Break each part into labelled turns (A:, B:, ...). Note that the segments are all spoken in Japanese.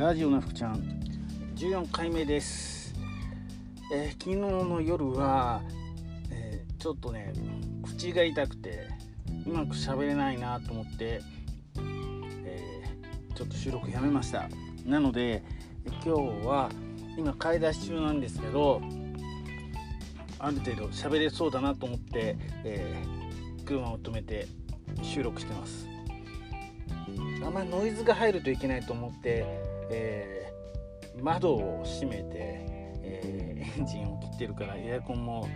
A: ラジオな福ちゃん。14回目です、えー、昨日の夜は、えー、ちょっとね口が痛くてうまく喋れないなと思って、えー、ちょっと収録やめました。なので今日は今買い出し中なんですけどある程度喋れそうだなと思って、え車を止めて収録してます。あんまりノイズが入るといけないと思って、えー、窓を閉めて、えー、エンジンを切ってるからエアコンも、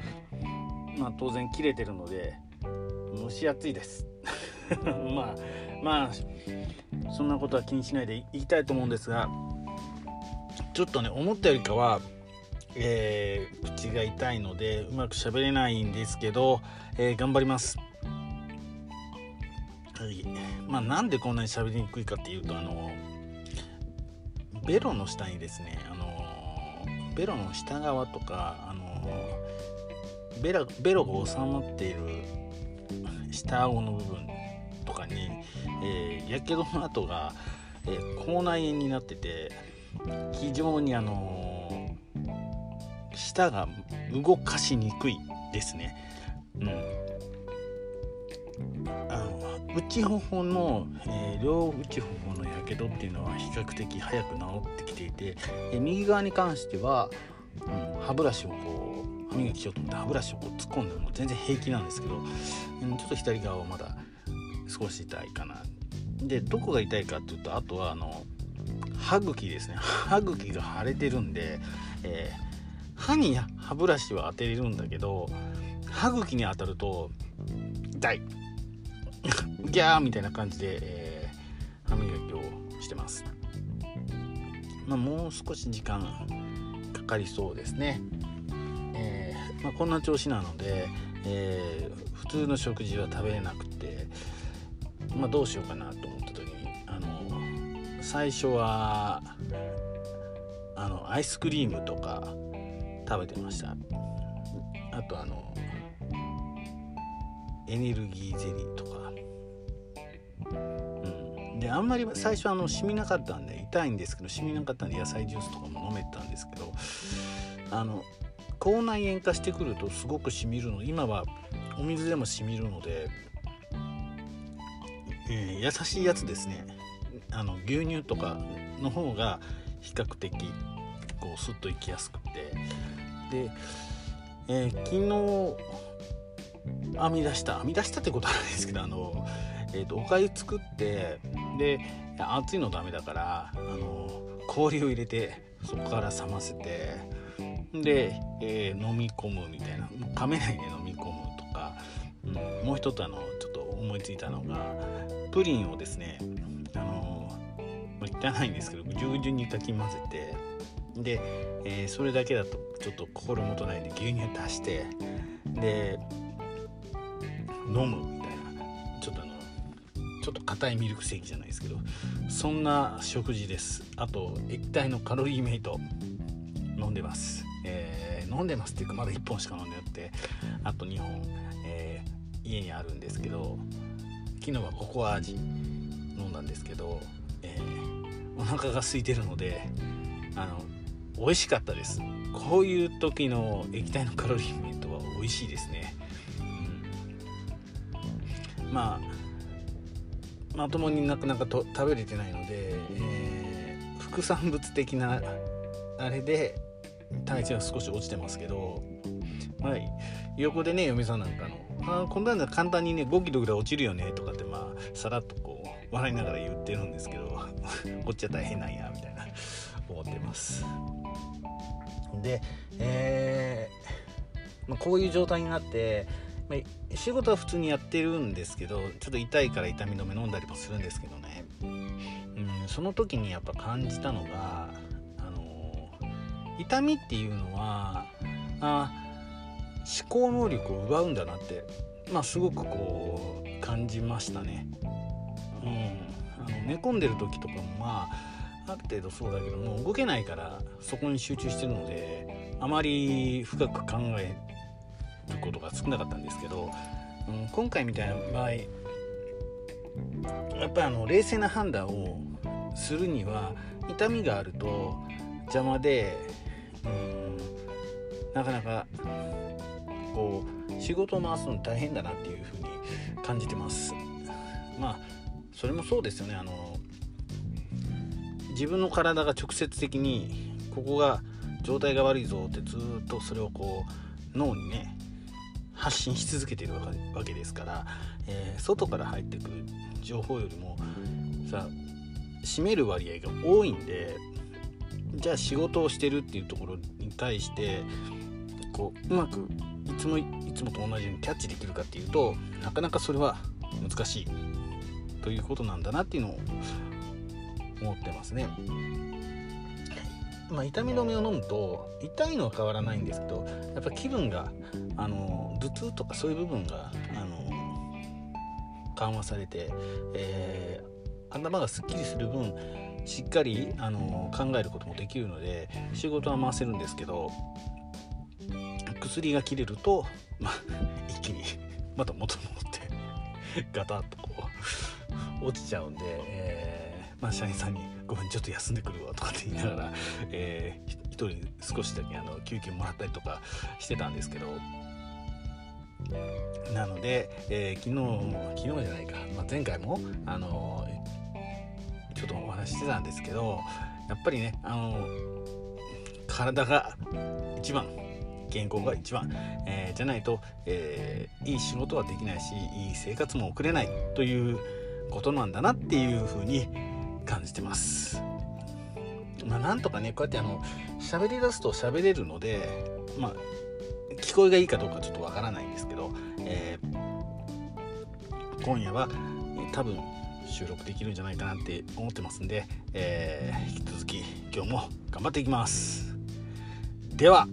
A: まあ、当然切れてるので蒸し暑いです まあまあそんなことは気にしないでいきたいと思うんですがちょっとね思ったよりかは、えー、口が痛いのでうまく喋れないんですけど、えー、頑張ります。はいまあ、なんでこんなに喋りにくいかっていうとあのベロの下にですねあのベロの下側とかあのベラベロが収まっている下顎の部分とかにやけどの跡が、えー、口内炎になってて非常にあの舌が動かしにくいですね。うん内頬の、えー、両内頬けどっていうのは比較的早く治ってきていて、えー、右側に関しては、うん、歯ブラシをこう歯磨きしようと思って歯ブラシをこう突っ込んでも全然平気なんですけど、うん、ちょっと左側はまだ少し痛いかな。でどこが痛いかっていうとあとはあの歯茎ですね。歯茎が腫れてるんで、えー、歯に歯ブラシは当てれるんだけど歯茎に当たると痛い。ギャーみたいな感じで、えー、してます。まあ、もう少し時間かかりそうですね。えー、まあ、こんな調子なので、えー、普通の食事は食べれなくて、まあ、どうしようかなと思った時にあの最初はあのアイスクリームとか食べてましたあとあのエネルギーゼリーとかであんまり最初あの染みなかったんで痛いんですけど染みなかったんで野菜ジュースとかも飲めたんですけどあの口内炎化してくるとすごくしみるの今はお水でもしみるので、えー、優しいやつですね。あの牛乳とかの方が比較的こうスッといきやすくて。で、えー、昨日編み出した。編み出したってことはないですけどあのえーと、おかゆ作ってで熱いのダメだからあの氷を入れてそこから冷ませてで、えー、飲み込むみたいな。噛めないで飲み込むとか、うん、もう一つあのちょっと思いついたのがプリンをですねあの汚いんですけどぎゅうぎゅうにかき混ぜてで、えー、それだけだとちょっと心もとないんで牛乳足してで飲む。ちょっと硬いミルクセーキじゃないですけどそんな食事です。あと液体のカロリーメイト飲んでます、えー、飲んでますっていうかまだ1本しか飲んでなくてあと2本、えー、家にあるんですけど昨日はココア味飲んだんですけど、えー、お腹が空いてるのであの美味しかったです。こういう時の液体のカロリーメイトは美味しいですね、うん、まあまともになかなかと食べれてないので、えー、副産物的なあれで体重は少し落ちてますけど、まあ、横でね嫁さんなんかの「あこんなんだ簡単にね5キロぐらい落ちるよね」とかってまあさらっとこう笑いながら言ってるんですけど こっちは大変なんやみたいな思ってます。で、えーまあ、こういう状態になってまあ、仕事は普通にやってるんですけどちょっと痛いから痛み止め飲んだりもするんですけどね、うん、その時にやっぱ感じたのが、あの痛みっていうのはあ思考能力を奪うんだなって、まあ、すごくこう感じましたね。うん、あの寝込んでる時とかもまあある程度そうだけども動けないからそこに集中してるのであまり深く考えることが少なかったんですけど、うん、今回みたいな場合やっぱりあの冷静な判断をするには痛みがあると邪魔でうんなかなかこう仕事を回すの大変だなっていうふうに感じてます。まあそれもそうですよね。あの自分の体が直接的にここが状態が悪いぞってずっとそれをこう脳にね発信し続けているわけですから、えー、外から入ってくる情報よりもさ占める割合が多いんでじゃあ仕事をしてるっていうところに対してこううまくいつもいつもと同じようにキャッチできるかっていうとなかなかそれは難しいということなんだなっていうのを思ってますね。まあ、痛み止めを飲むと痛いのは変わらないんですけどやっぱ気分があの頭痛とかそういう部分があの緩和されて、えー、頭がすっきりする分しっかりあの考えることもできるので仕事は回せるんですけど薬が切れると、まあ、一気にまた元に戻ってガタッとこう落ちちゃうんで、えー、まあ、社員さんに「ごめんちょっと休んでくるわ」とかって言いながら、えー、一人少しだけあの休憩もらったりとかしてたんですけどなので、えー、昨日昨日じゃないか、まあ、前回もあのちょっとお話ししてたんですけどやっぱりねあの体が一番健康が一番、えー、じゃないと、え、いい仕事はできないしいい生活も送れないということなんだなっていうふうに感じてます。まあ、なんとかねこうやってあの喋り出すと喋れるので、まあ、聞こえがいいかどうかちょっとわからないんですけど、えー、今夜は多分収録できるんじゃないかなって思ってますんで、えー、引き続き今日も頑張っていきます。では